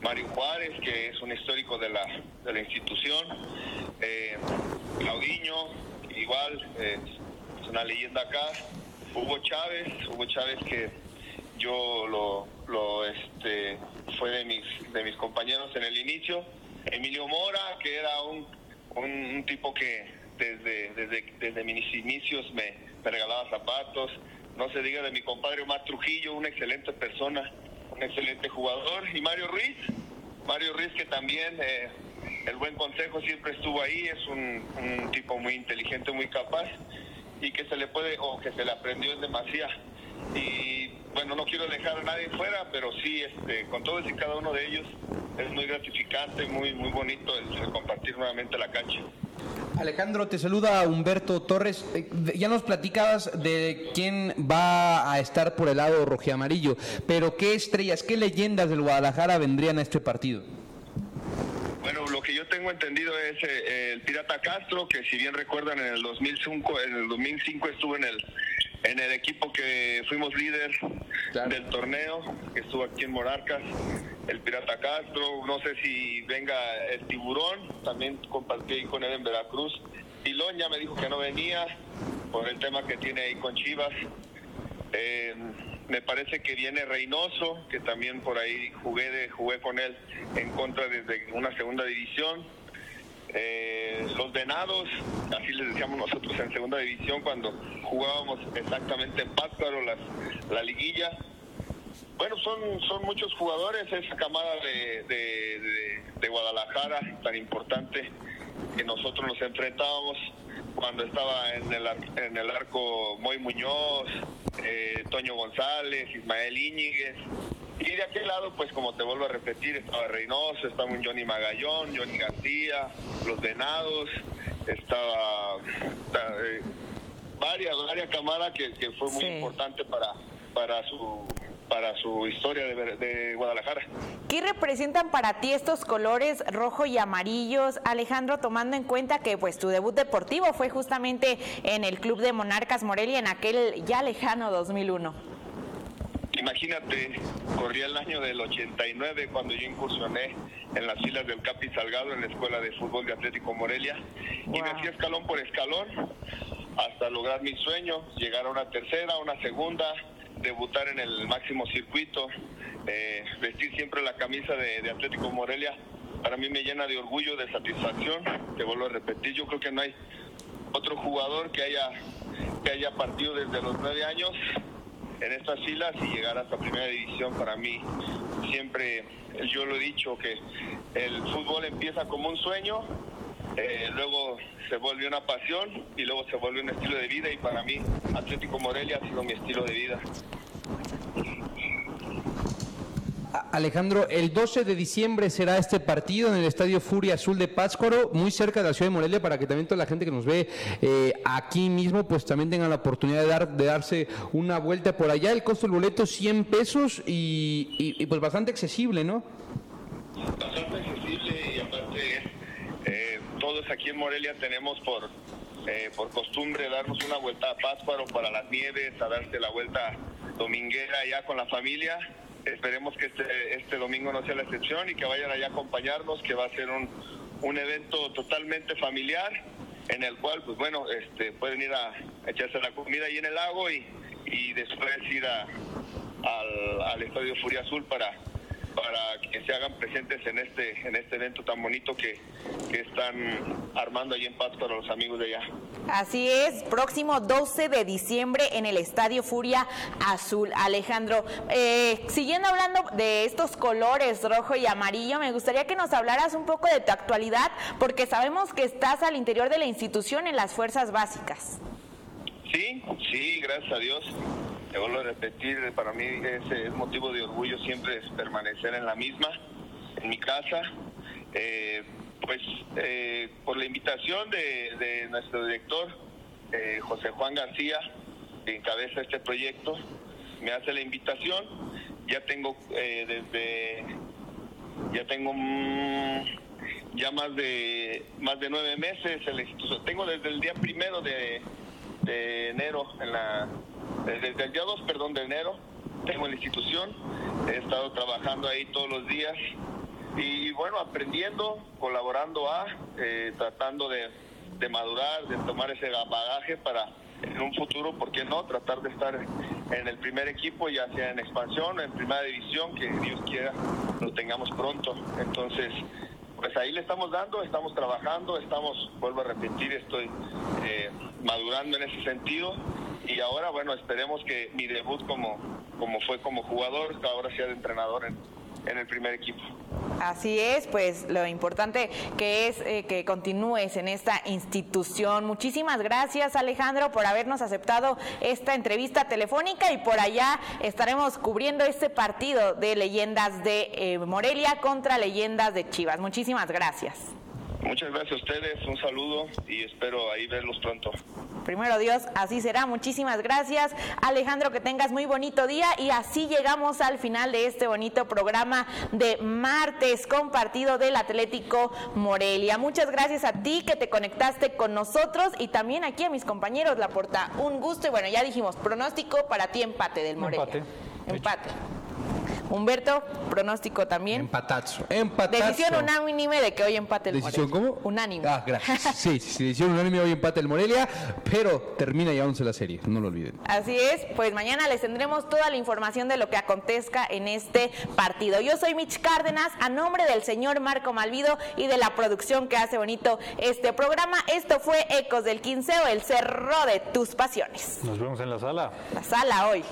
Mario Juárez, que es un histórico de la, de la institución, eh, Claudiño, igual, eh, es una leyenda acá, Hugo Chávez, Hugo Chávez que yo lo, lo este, fue de mis, de mis compañeros en el inicio, Emilio Mora, que era un, un, tipo que desde, desde, desde mis inicios me, me regalaba zapatos, no se diga de mi compadre Omar Trujillo, una excelente persona, un excelente jugador, y Mario Ruiz, Mario Ruiz que también eh, el buen consejo siempre estuvo ahí, es un, un, tipo muy inteligente, muy capaz y que se le puede o que se le aprendió en demasía. Y bueno, no quiero dejar a nadie fuera, pero sí, este, con todos y cada uno de ellos es muy gratificante, muy, muy bonito el, el compartir nuevamente la cancha. Alejandro, te saluda Humberto Torres. Eh, Ya nos platicabas de quién va a estar por el lado rojiamarillo, pero ¿qué estrellas, qué leyendas del Guadalajara vendrían a este partido? Bueno, lo que yo tengo entendido es eh, el Pirata Castro, que si bien recuerdan en el 2005, en el 2005 estuvo en el en el equipo que fuimos líder claro. del torneo, que estuvo aquí en Monarcas, el Pirata Castro, no sé si venga el Tiburón, también compartí con él en Veracruz. Pilón ya me dijo que no venía por el tema que tiene ahí con Chivas. Eh, me parece que viene Reynoso, que también por ahí jugué de, jugué con él en contra desde una segunda división. Eh, los venados, así les decíamos nosotros en segunda división cuando jugábamos exactamente en Pátzcuaro la, la liguilla. Bueno, son, son muchos jugadores, esa camada de, de, de, de, Guadalajara tan importante que nosotros nos enfrentábamos cuando estaba en el, en el arco Moy Muñoz, eh, Toño González, Ismael Íñiguez, y de aquel lado, pues como te vuelvo a repetir, estaba Reynoso, estaba un Johnny Magallón, Johnny García, Los Venados, estaba eh, varias, varias camadas que, que, fue muy sí. importante para, para su para su historia de, de, Guadalajara. ¿Qué representan para ti estos colores rojo y amarillos, Alejandro, tomando en cuenta que pues tu debut deportivo fue justamente en el Club de Monarcas Morelia en aquel ya lejano 2001? Imagínate, corría el año del 89 cuando yo incursioné en las filas del Capi Salgado en la Escuela de Fútbol de Atlético Morelia wow. y me fui escalón por escalón hasta lograr mi sueño, llegar a una tercera, una segunda, debutar en el máximo circuito, eh, vestir siempre la camisa de, Atlético Morelia, para mí me llena de orgullo, de satisfacción, te vuelvo a repetir, yo creo que no hay otro jugador que haya, que haya partido desde los nueve años en estas filas y llegar hasta primera división para mí siempre yo lo he dicho que el fútbol empieza como un sueño eh, luego se vuelve una pasión y luego se vuelve un estilo de vida y para mí Atlético Morelia ha sido mi estilo de vida Alejandro, el 12 de diciembre será este partido en el Estadio Furia Azul de Pátzcuaro, muy cerca de la ciudad de Morelia, para que también toda la gente que nos ve eh, aquí mismo, pues también tenga la oportunidad de, dar, de darse una vuelta por allá. El costo del boleto 100 pesos y, y, y pues bastante accesible, ¿no? Bastante accesible y aparte aquí en Morelia tenemos por, eh, por costumbre darnos una vuelta a Pátzcuaro para las nieves, a darse la vuelta dominguera allá con la familia. Esperemos que este, este domingo no sea la excepción y que vayan allá a acompañarnos, que va a ser un, un evento totalmente familiar en el cual, pues bueno, este, pueden ir a echarse la comida ahí en el lago y, y después ir a, al, al Estadio Furia Azul para, para que se hagan presentes en este en este evento tan bonito que, que están armando ahí en Paz para los amigos de allá. Así es, próximo 12 de diciembre en el Estadio Furia Azul. Alejandro, eh, siguiendo hablando de estos colores rojo y amarillo, me gustaría que nos hablaras un poco de tu actualidad, porque sabemos que estás al interior de la institución en las fuerzas básicas. Sí, sí, gracias a Dios. Te vuelvo a repetir, para mí ese es motivo de orgullo siempre es permanecer en la misma, en mi casa. Eh, pues eh, por la invitación de, nuestro director, eh, José Juan García, que encabeza este proyecto, me hace la invitación. Ya tengo desde, ya tengo mm, ya más de más de nueve meses el. Tengo desde el día primero de, de enero, en la, desde el día 2, perdón, de enero, tengo la institución, he estado trabajando ahí todos los días y bueno, aprendiendo, colaborando a, eh, tratando de, de madurar, de tomar ese bagaje para en un futuro, ¿por qué no? Tratar de estar en el primer equipo, ya sea en expansión, en primera división, que Dios quiera lo tengamos pronto. Entonces, pues ahí le estamos dando, estamos trabajando, estamos, vuelvo a repetir, estoy eh, madurando en ese sentido. Y ahora, bueno, esperemos que mi debut como, como fue como jugador, ahora sea de entrenador en, en el primer equipo. Así es, pues lo importante que es eh, que continúes en esta institución. Muchísimas gracias Alejandro por habernos aceptado esta entrevista telefónica y por allá estaremos cubriendo este partido de leyendas de eh, Morelia contra leyendas de Chivas. Muchísimas gracias. Muchas gracias a ustedes, un saludo y espero ahí verlos pronto. Primero Dios, así será. Muchísimas gracias, Alejandro, que tengas muy bonito día y así llegamos al final de este bonito programa de martes compartido del Atlético Morelia. Muchas gracias a ti que te conectaste con nosotros y también aquí a mis compañeros La Porta. Un gusto y bueno, ya dijimos, pronóstico para ti empate del Morelia. Empate. Empate. Humberto, pronóstico también. Empatazo. Empatazo. Decisión unánime de que hoy empate el ¿Decisión Morelia. cómo? Unánime. Ah, gracias. Sí, sí, decisión unánime hoy empate el Morelia, pero termina ya 11 la serie, no lo olviden. Así es, pues mañana les tendremos toda la información de lo que acontezca en este partido. Yo soy Mitch Cárdenas, a nombre del señor Marco Malvido y de la producción que hace bonito este programa. Esto fue Ecos del Quinceo, el cerro de tus pasiones. Nos vemos en la sala. La sala hoy.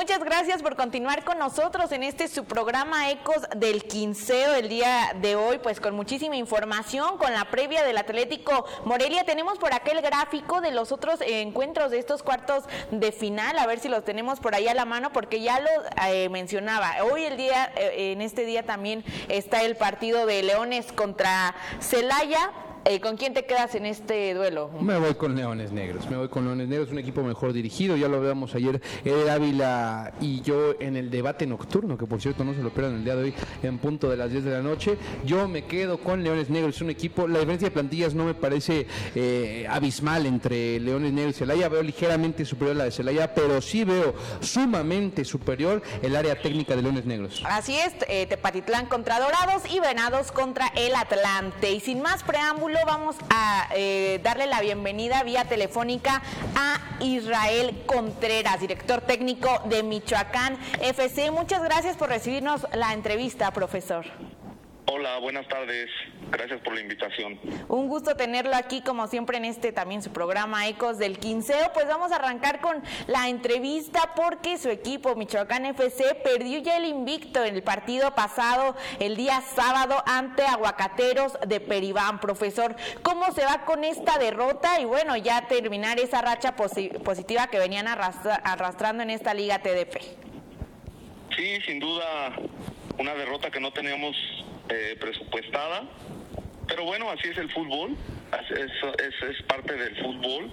Muchas gracias por continuar con nosotros en este su programa Ecos del Quinceo el día de hoy, pues con muchísima información, con la previa del Atlético Morelia. Tenemos por acá el gráfico de los otros encuentros de estos cuartos de final, a ver si los tenemos por ahí a la mano, porque ya lo eh, mencionaba. Hoy el día, eh, en este día también está el partido de Leones contra Celaya. Eh, ¿Con quién te quedas en este duelo? Me voy con Leones Negros, me voy con Leones Negros, un equipo mejor dirigido, ya lo veamos ayer, Eder Ávila y yo en el debate nocturno, que por cierto no se lo pierdan el día de hoy en punto de las 10 de la noche, yo me quedo con Leones Negros, es un equipo, la diferencia de plantillas no me parece eh, abismal entre Leones Negros y Celaya, veo ligeramente superior la de Celaya, pero sí veo sumamente superior el área técnica de Leones Negros. Así es, eh, Tepatitlán contra Dorados y Venados contra el Atlante. Y sin más vamos a eh, darle la bienvenida vía telefónica a Israel Contreras, director técnico de Michoacán FC. Muchas gracias por recibirnos la entrevista, profesor. Hola, buenas tardes. Gracias por la invitación. Un gusto tenerlo aquí, como siempre, en este también su programa Ecos del Quinceo. Pues vamos a arrancar con la entrevista porque su equipo, Michoacán FC, perdió ya el invicto en el partido pasado, el día sábado, ante Aguacateros de Peribán. Profesor, ¿cómo se va con esta derrota? Y bueno, ya terminar esa racha positiva que venían arrastrando en esta Liga TDP. Sí, sin duda, una derrota que no teníamos eh, presupuestada pero bueno, así es el fútbol, es, es, parte del fútbol.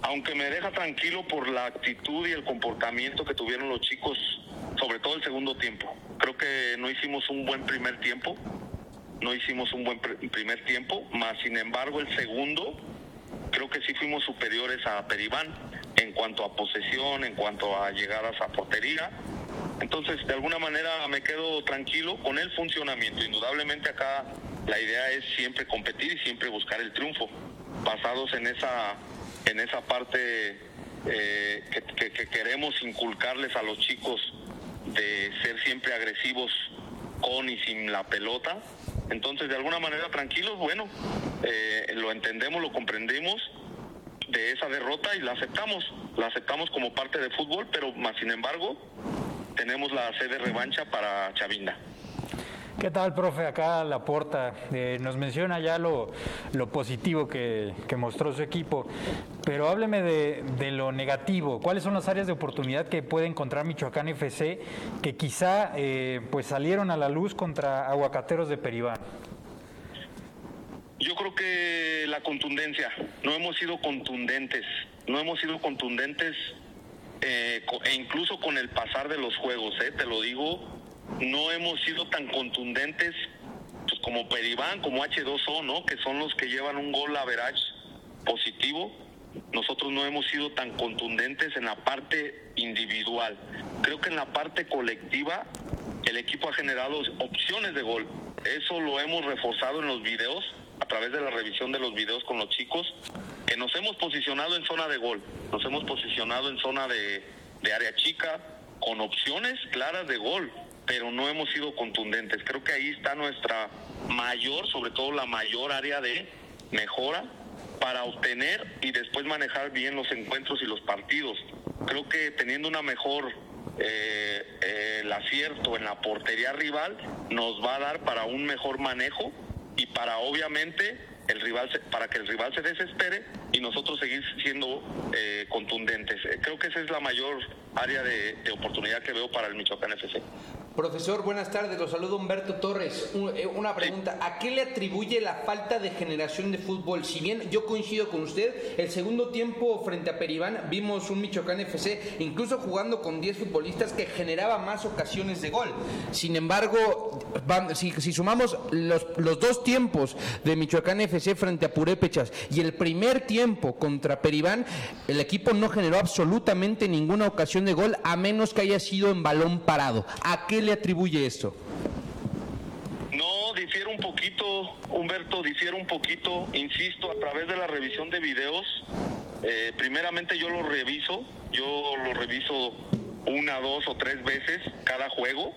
Aunque me deja tranquilo por la actitud y el comportamiento que tuvieron los chicos, sobre todo el segundo tiempo. Creo que no hicimos un buen primer tiempo, no hicimos un buen primer tiempo, más sin embargo el segundo creo que sí fuimos superiores a Peribán en cuanto a posesión, en cuanto a llegadas a portería. Entonces, de alguna manera me quedo tranquilo con el funcionamiento. Indudablemente acá la idea es siempre competir y siempre buscar el triunfo, basados en esa, en esa parte eh, que, queremos inculcarles a los chicos de ser siempre agresivos con y sin la pelota. Entonces, de alguna manera, tranquilos, bueno, eh, lo entendemos, lo comprendemos de esa derrota y la aceptamos. La aceptamos como parte del fútbol, pero más sin embargo, tenemos la sede revancha para Chavinda. ¿Qué tal, profe? Acá la porta eh, nos menciona ya lo, positivo que, mostró su equipo, pero hábleme de, lo negativo. ¿Cuáles son las áreas de oportunidad que puede encontrar Michoacán FC que quizá eh, pues salieron a la luz contra Aguacateros de Peribán? Yo creo que la contundencia. No hemos sido contundentes. No hemos sido contundentes eh, e incluso con el pasar de los juegos, eh, te lo digo no hemos sido tan contundentes pues, como Peribán, como H2O, ¿no? Que son los que llevan un gol a verage positivo. Nosotros no hemos sido tan contundentes en la parte individual. Creo que en la parte colectiva el equipo ha generado opciones de gol. Eso lo hemos reforzado en los videos, a través de la revisión de los videos con los chicos, que nos hemos posicionado en zona de gol, nos hemos posicionado en zona de, de área chica, con opciones claras de gol pero no hemos sido contundentes. Creo que ahí está nuestra mayor, sobre todo la mayor área de mejora para obtener y después manejar bien los encuentros y los partidos. Creo que teniendo una mejor eh, eh, el acierto en la portería rival nos va a dar para un mejor manejo y para obviamente el rival para que el rival se desespere y nosotros seguir siendo eh, contundentes. creo que esa es la mayor área de oportunidad que veo para el Michoacán FC. Profesor, buenas tardes. Lo saludo Humberto Torres. Eh, una pregunta. ¿A qué le atribuye la falta de generación de fútbol? Si bien yo coincido con usted, el segundo tiempo frente a Peribán vimos un Michoacán FC incluso jugando con 10 futbolistas que generaba más ocasiones de gol. Sin embargo, si, sumamos los, los, dos tiempos de Michoacán FC frente a Purépechas y el primer tiempo contra Peribán, el equipo no generó absolutamente ninguna ocasión de gol a menos que haya sido en balón parado. ¿A qué le atribuye esto? No, difiere un poquito, Humberto, difiere un poquito, insisto, a través de la revisión de videos. Eh, primeramente yo lo reviso, yo lo reviso una, dos o tres veces cada juego,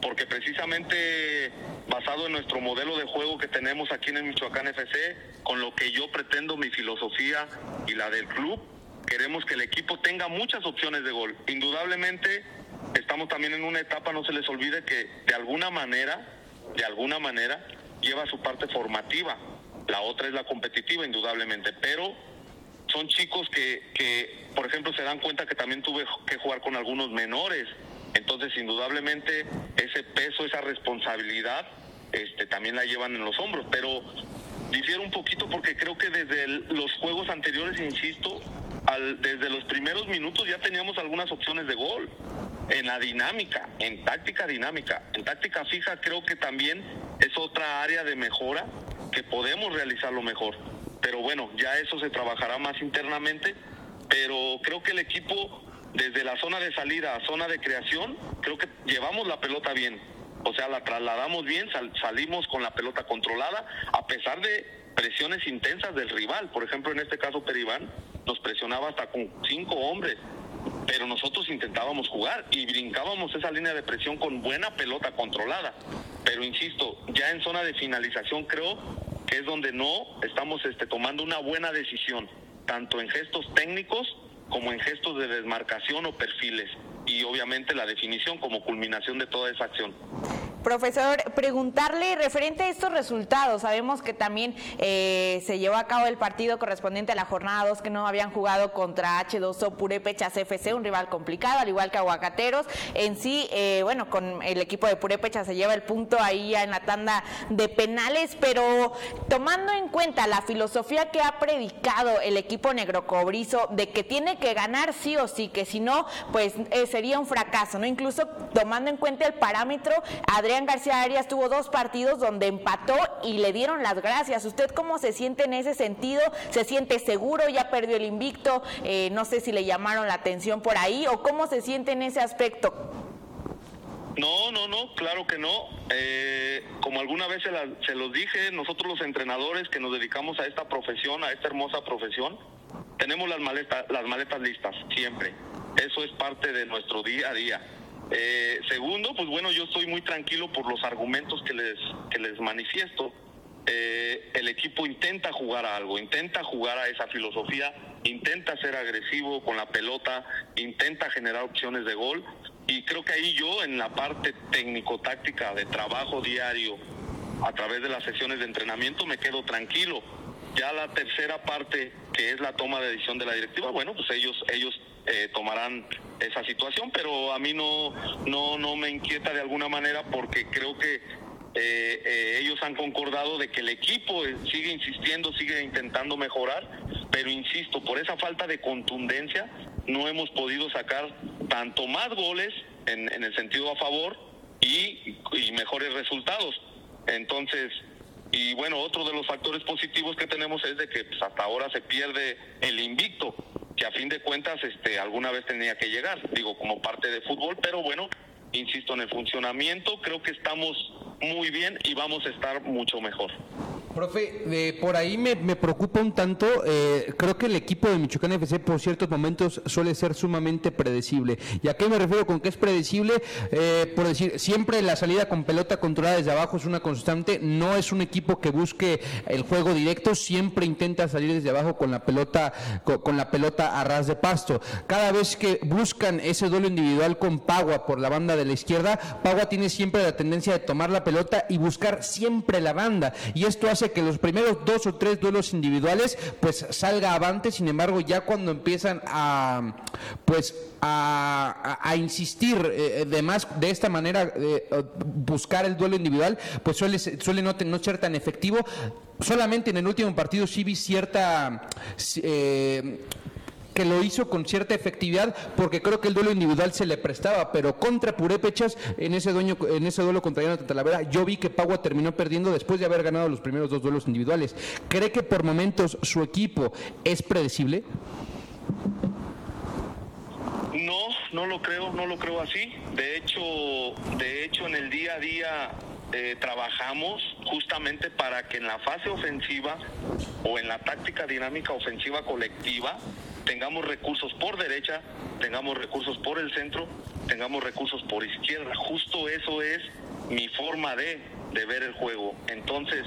porque precisamente basado en nuestro modelo de juego que tenemos aquí en el Michoacán FC, con lo que yo pretendo, mi filosofía y la del club, queremos que el equipo tenga muchas opciones de gol. Indudablemente estamos también en una etapa, no se les olvide que de alguna manera, de alguna manera, lleva su parte formativa. La otra es la competitiva, indudablemente, pero son chicos que, que, por ejemplo, se dan cuenta que también tuve que jugar con algunos menores. Entonces, indudablemente, ese peso, esa responsabilidad, este, también la llevan en los hombros. Pero difiere un poquito porque creo que desde los juegos anteriores, insisto, desde los primeros minutos ya teníamos algunas opciones de gol en la dinámica, en táctica dinámica. En táctica fija creo que también es otra área de mejora que podemos realizarlo mejor. Pero bueno, ya eso se trabajará más internamente, pero creo que el equipo desde la zona de salida a zona de creación, creo que llevamos la pelota bien. O sea, la trasladamos bien, salimos con la pelota controlada, a pesar de presiones intensas del rival. Por ejemplo, en este caso Peribán nos presionaba hasta con cinco hombres pero nosotros intentábamos jugar y brincábamos esa línea de presión con buena pelota controlada. Pero insisto, ya en zona de finalización creo que es donde no estamos este, tomando una buena decisión, tanto en gestos técnicos como en gestos de desmarcación o perfiles y obviamente la definición como culminación de toda esa acción. Profesor, preguntarle referente a estos resultados. Sabemos que también eh, se llevó a cabo el partido correspondiente a la jornada 2 que no habían jugado contra H2O Purépechas FC, un rival complicado, al igual que Aguacateros. En sí, eh, bueno, con el equipo de Purépechas se lleva el punto ahí ya en la tanda de penales, pero tomando en cuenta la filosofía que ha predicado el equipo negrocobrizo de que tiene que ganar sí o sí, que si no, pues eh, sería un fracaso, ¿no? Incluso tomando en cuenta el parámetro, Adrián García Arias tuvo dos partidos donde empató y le dieron las gracias. ¿Usted cómo se siente en ese sentido? ¿Se siente seguro? ¿Ya perdió el invicto? Eh, no sé si le llamaron la atención por ahí o cómo se siente en ese aspecto. No, no, no, claro que no. Eh, como alguna vez se, se los dije, nosotros los entrenadores que nos dedicamos a esta profesión, a esta hermosa profesión, tenemos las maletas, las maletas listas, siempre. Eso es parte de nuestro día a día. Eh, segundo, pues bueno, yo estoy muy tranquilo por los argumentos que les, que les manifiesto. Eh, el equipo intenta jugar a algo, intenta jugar a esa filosofía, intenta ser agresivo con la pelota, intenta generar opciones de gol y creo que ahí yo en la parte técnico-táctica de trabajo diario a través de las sesiones de entrenamiento me quedo tranquilo. Ya la tercera parte, que es la toma de decisión de la directiva, bueno, pues ellos, ellos eh, tomarán esa situación, pero a mí no, no, no me inquieta de alguna manera porque creo que eh, eh, ellos han concordado de que el equipo sigue insistiendo, sigue intentando mejorar, pero insisto, por esa falta de contundencia no hemos podido sacar tanto más goles en, en el sentido a favor y, y mejores resultados. Entonces, y bueno, otro de los factores positivos que tenemos es de que pues, hasta ahora se pierde el invicto a fin de cuentas este, alguna vez tenía que llegar, digo, como parte de fútbol, pero bueno, insisto, en el funcionamiento creo que estamos muy bien y vamos a estar mucho mejor. Profe, por ahí me, preocupa un tanto, eh, creo que el equipo de Michoacán FC por ciertos momentos suele ser sumamente predecible. ¿Y a qué me refiero con que es predecible? Eh, por decir, siempre la salida con pelota controlada desde abajo es una constante, no es un equipo que busque el juego directo, siempre intenta salir desde abajo con la pelota, con, la pelota a ras de pasto. Cada vez que buscan ese duelo individual con Pagua por la banda de la izquierda, Pagua tiene siempre la tendencia de tomar la pelota y buscar siempre la banda. Y esto hace que los primeros dos o tres duelos individuales pues salga avante, sin embargo ya cuando empiezan a pues a, insistir eh, de más de esta manera eh, buscar el duelo individual pues suele, suele no, no ser tan efectivo. Solamente en el último partido sí vi cierta eh, que lo hizo con cierta efectividad porque creo que el duelo individual se le prestaba, pero contra Purépechas en ese dueño, en ese duelo contra Llano Talavera, yo vi que Pagua terminó perdiendo después de haber ganado los primeros dos duelos individuales. ¿Cree que por momentos su equipo es predecible? No, no lo creo, no lo creo así. De hecho, de hecho en el día a día eh, trabajamos justamente para que en la fase ofensiva o en la táctica dinámica ofensiva colectiva tengamos recursos por derecha, tengamos recursos por el centro, tengamos recursos por izquierda. Justo eso es mi forma de, de ver el juego. Entonces,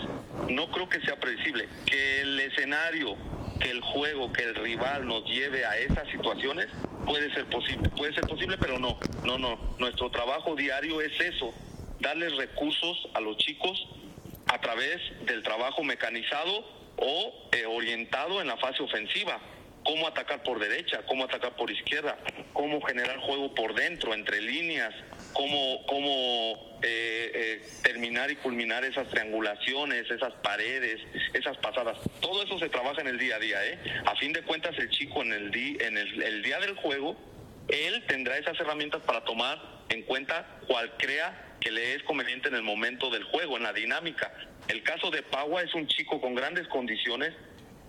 no creo que sea predecible. Que el escenario, que el juego, que el rival nos lleve a esas situaciones, puede ser posible. Puede ser posible, pero no. No, no. Nuestro trabajo diario es eso, darles recursos a los chicos a través del trabajo mecanizado o eh, orientado en la fase ofensiva cómo atacar por derecha, cómo atacar por izquierda, cómo generar juego por dentro, entre líneas, cómo, cómo eh, eh, terminar y culminar esas triangulaciones, esas paredes, esas pasadas. Todo eso se trabaja en el día a día. ¿eh? A fin de cuentas, el chico en, el, en el, día del juego, él tendrá esas herramientas para tomar en cuenta cual crea que le es conveniente en el momento del juego, en la dinámica. El caso de Pagua es un chico con grandes condiciones,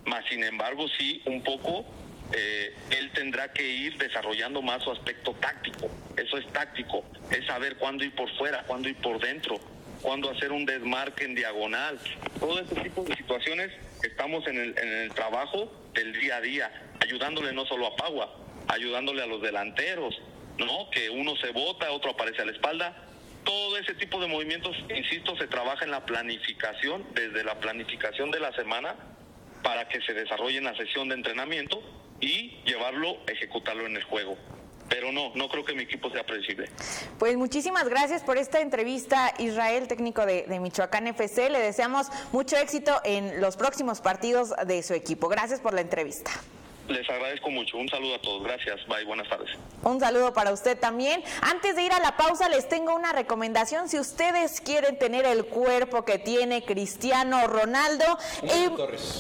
más sin embargo sí un poco eh, él tendrá que ir desarrollando más su aspecto táctico. Eso es táctico, es saber cuándo ir por fuera, cuándo ir por dentro, cuándo hacer un desmarque en diagonal. Todo este tipo de situaciones estamos en el, en el trabajo del día a día, ayudándole no solo a Pagua, ayudándole a los delanteros, ¿no? Que uno se bota, otro aparece a la espalda. Todo ese tipo de movimientos, insisto, se trabaja en la planificación, desde la planificación de la semana, para que se desarrolle en la sesión de entrenamiento y llevarlo, ejecutarlo en el juego pero no, no creo que mi equipo sea predecible. Pues muchísimas gracias por esta entrevista, Israel, técnico de, de, Michoacán FC. Le deseamos mucho éxito en los próximos partidos de su equipo. Gracias por la entrevista. Les agradezco mucho. Un saludo a todos. Gracias. Bye. Buenas tardes. Un saludo para usted también. Antes de ir a la pausa, les tengo una recomendación. Si ustedes quieren tener el cuerpo que tiene Cristiano Ronaldo, eh,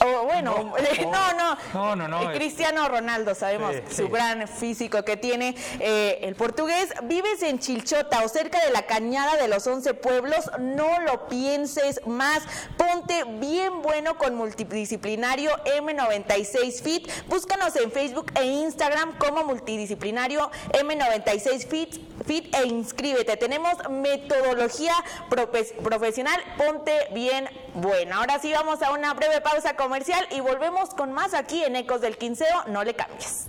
oh, bueno, no, no, no, no, no, Cristiano Ronaldo, sabemos Sí, su sí. gran físico que tiene eh, el portugués. Vives en Chilchota o cerca de la cañada de los 11 pueblos, no lo pienses más. Ponte bien bueno con multidisciplinario M96 Fit. Búscanos en Facebook e Instagram como multidisciplinario M96 Fit, Fit e inscríbete. Tenemos metodología profe- profesional. Ponte bien bueno. Ahora sí vamos a una breve pausa comercial y volvemos con más aquí en Ecos del Quinceo. No le cambies.